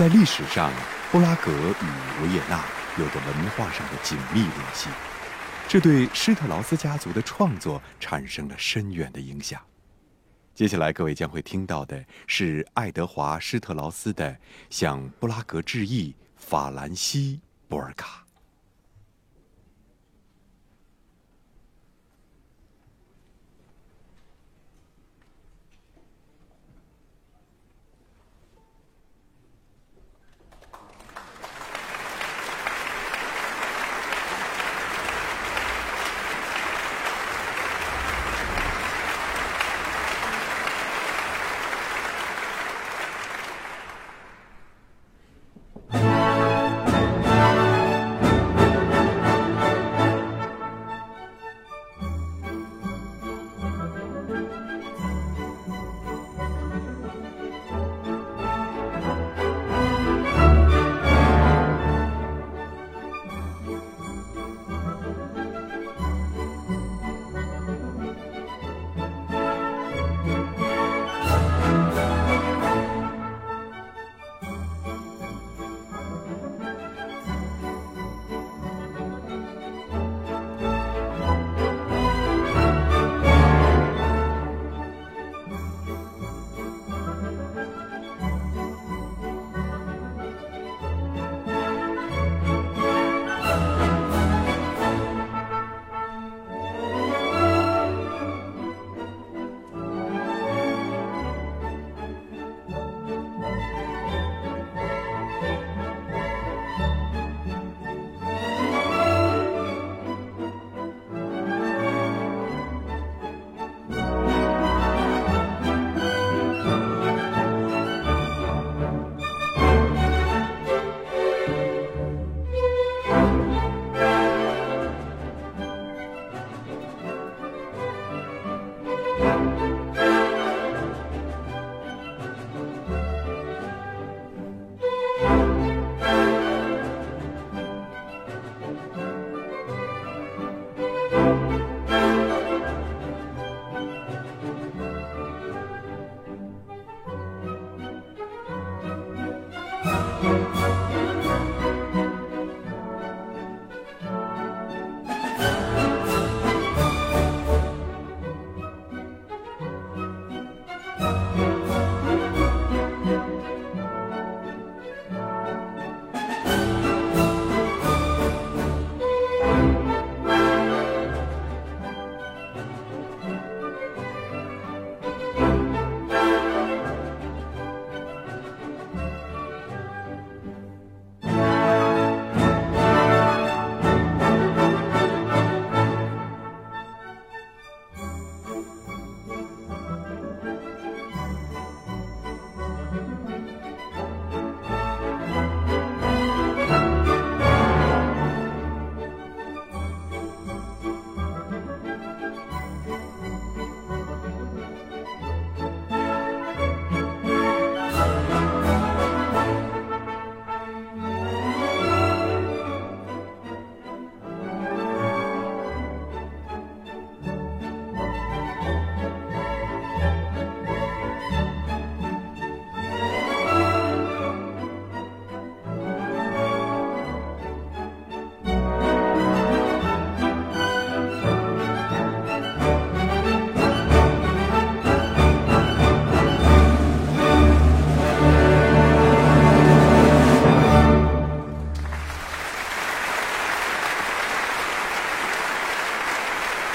在历史上布拉格与维也纳有着文化上的紧密联系。这对施特劳斯家族的创作产生了深远的影响。接下来各位将会听到的是爱德华施特劳斯的向布拉格致意法兰西波尔卡。